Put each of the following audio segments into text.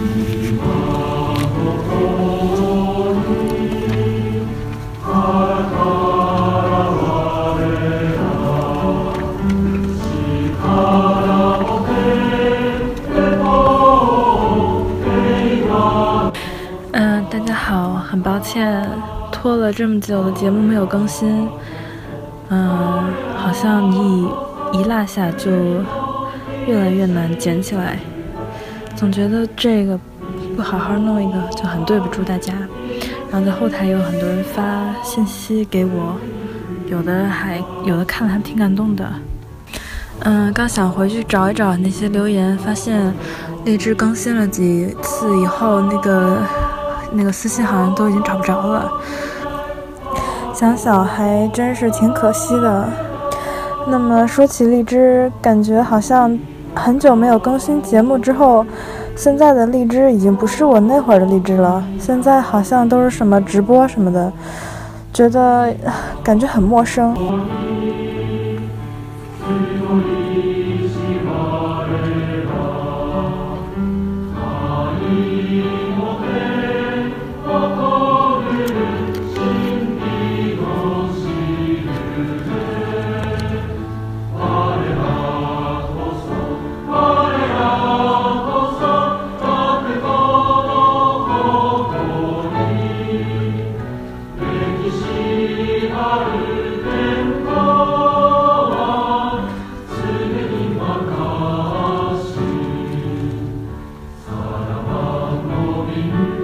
嗯，大家好，很抱歉拖了这么久的节目没有更新。嗯，好像一一落下就越来越难捡起来，总觉得这个不好好弄一个就很对不住大家。然后在后台有很多人发信息给我，有的还有的看了还挺感动的。嗯，刚想回去找一找那些留言，发现荔枝更新了几次以后，那个那个私信好像都已经找不着了。想想还真是挺可惜的。那么说起荔枝，感觉好像很久没有更新节目之后，现在的荔枝已经不是我那会儿的荔枝了。现在好像都是什么直播什么的，觉得感觉很陌生。you.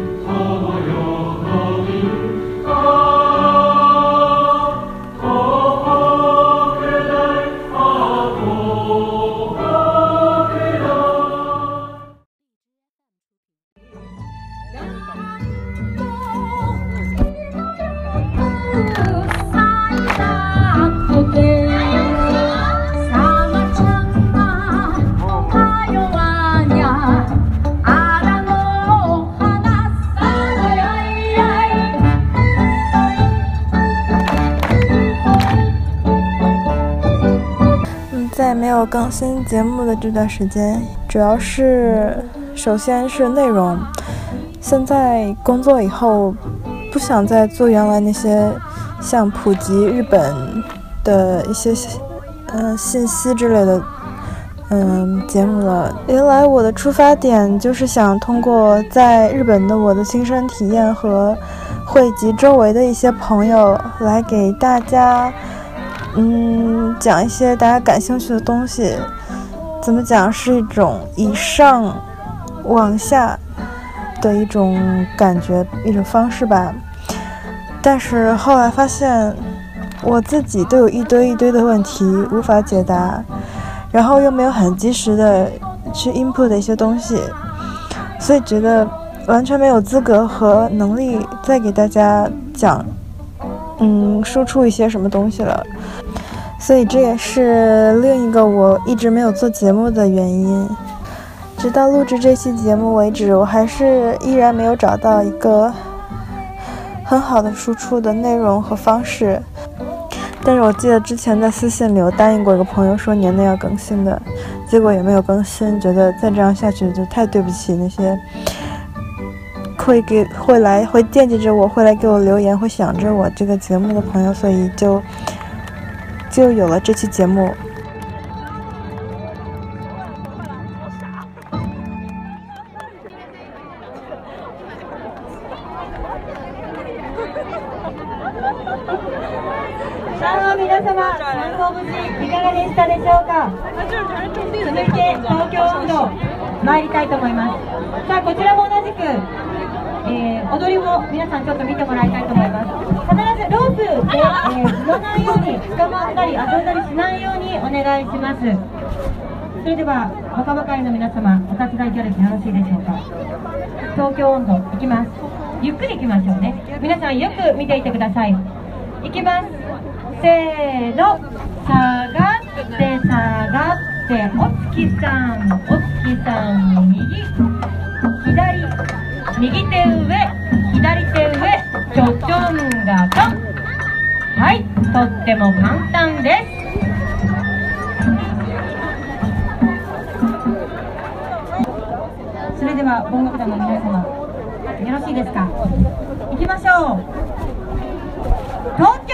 在没有更新节目的这段时间，主要是首先是内容。现在工作以后，不想再做原来那些像普及日本的一些嗯信息之类的嗯节目了。原来我的出发点就是想通过在日本的我的亲身体验和汇集周围的一些朋友，来给大家。嗯，讲一些大家感兴趣的东西，怎么讲是一种以上往下的一种感觉，一种方式吧。但是后来发现，我自己都有一堆一堆的问题无法解答，然后又没有很及时的去 input 的一些东西，所以觉得完全没有资格和能力再给大家讲，嗯，输出一些什么东西了。所以这也是另一个我一直没有做节目的原因。直到录制这期节目为止，我还是依然没有找到一个很好的输出的内容和方式。但是我记得之前在私信里我答应过一个朋友说年内要更新的，结果也没有更新。觉得再这样下去就太对不起那些会给会来会惦记着我会来给我留言会想着我这个节目的朋友，所以就。就有了这期节目。さあ皆様、観光無事いかがでしたでしょうか続いて東京温度参りたいと思いますさあこちらも同じく、 えー、踊りも皆さんちょっと見てもらいたいと思います。必ずロープで、えー、乗ないように捕まったり遊んだりしないようにお願いします。それでは若葉会の皆様お手伝い協力よろしいでしょうか。東京温度いきます。ゆっくりいきましょうね。皆さんよく見ていてください。いきます。せーの。下がって下がって。お月さんお月さん右。右手上左手上ちょちょんがとはいとっても簡単です。それでは音楽団の皆様よろしいですか？行きましょう。東京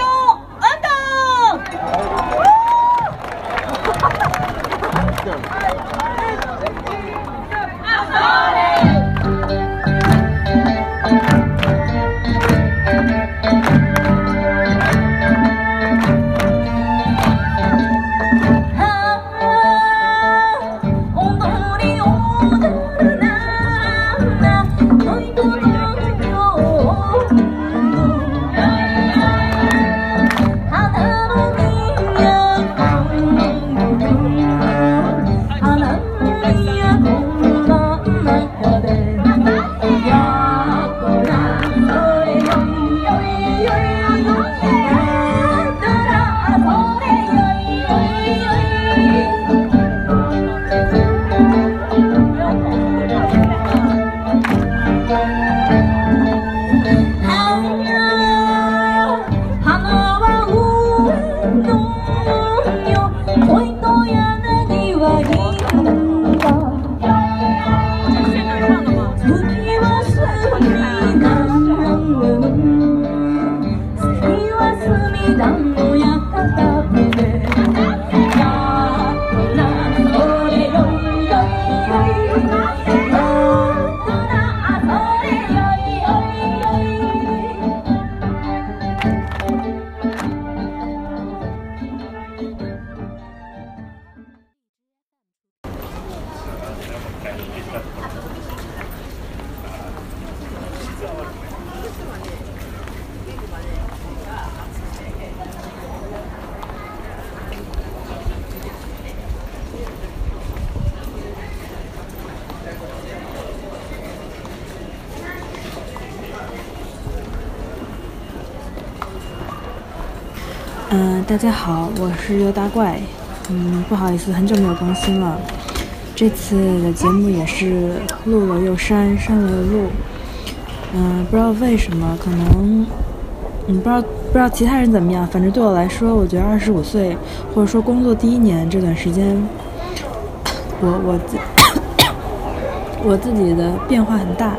Thank you. 嗯，大家好，我是刘大怪。嗯，不好意思，很久没有更新了。这次的节目也是录了又删，删了又录。嗯，不知道为什么，可能嗯，不知道不知道其他人怎么样，反正对我来说，我觉得二十五岁或者说工作第一年这段时间，我我自 我自己的变化很大。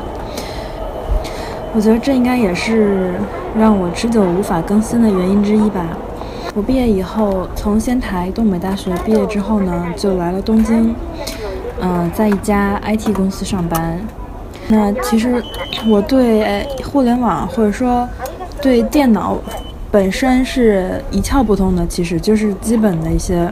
我觉得这应该也是让我持久无法更新的原因之一吧。我毕业以后，从仙台东北大学毕业之后呢，就来了东京，嗯，在一家 IT 公司上班。那其实我对互联网或者说对电脑本身是一窍不通的，其实就是基本的一些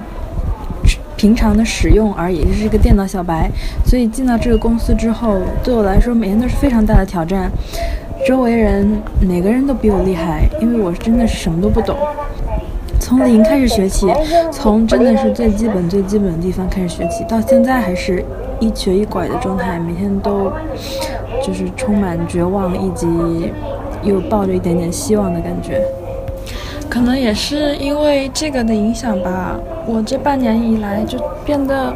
平常的使用而已，就是一个电脑小白。所以进到这个公司之后，对我来说每天都是非常大的挑战。周围人哪个人都比我厉害，因为我真的是什么都不懂。从零开始学起，从真的是最基本、最基本的地方开始学起，到现在还是一瘸一拐的状态，每天都就是充满绝望，以及又抱着一点点希望的感觉。可能也是因为这个的影响吧，我这半年以来就变得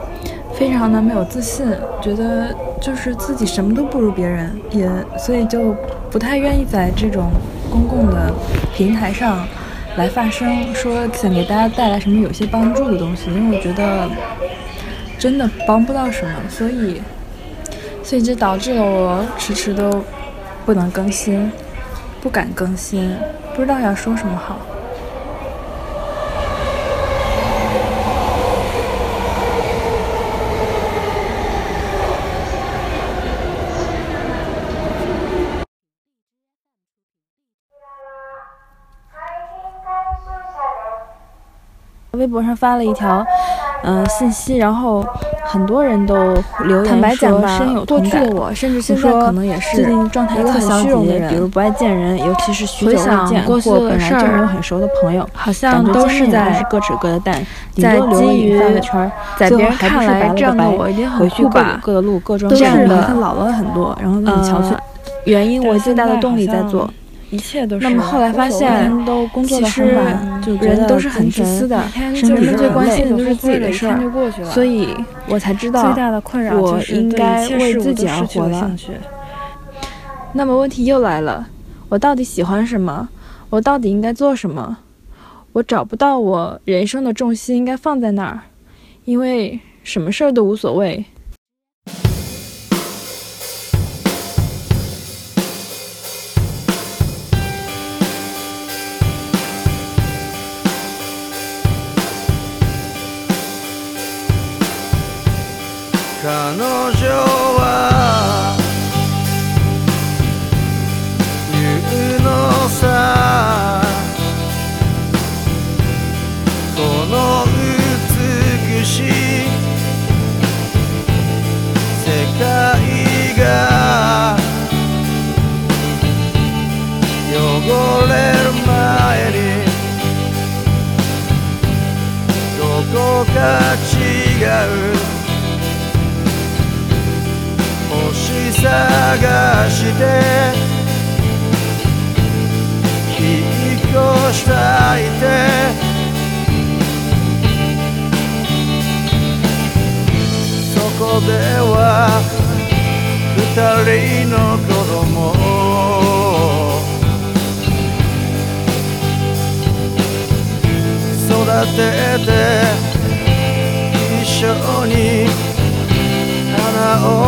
非常的没有自信，觉得就是自己什么都不如别人，也所以就不太愿意在这种公共的平台上。来发声，说想给大家带来什么有些帮助的东西，因为我觉得真的帮不到什么，所以，所以就导致了我迟迟都不能更新，不敢更新，不知道要说什么好。微博上发了一条，嗯，信息，然后很多人都留言说深有同感。我甚至现在可能也是最近状态很消极的人，比如不爱见人，尤其是许久未见或本来就没有很熟的朋友，好像都是在各扯各的蛋，在基于在别人看来这样的我一定很酷吧，各的路各装扮的，他老了很多，然后很憔悴。原因我最大的动力在做。一切都是。那么后来发现，其实人都是很自私的，人们最关心的就是自己的事儿，所以我才知道，我应该为自己而活了。那么问题又来了，我到底喜欢什么？我到底应该做什么？我找不到我人生的重心应该放在哪儿，因为什么事儿都无所谓。に花を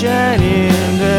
Shining.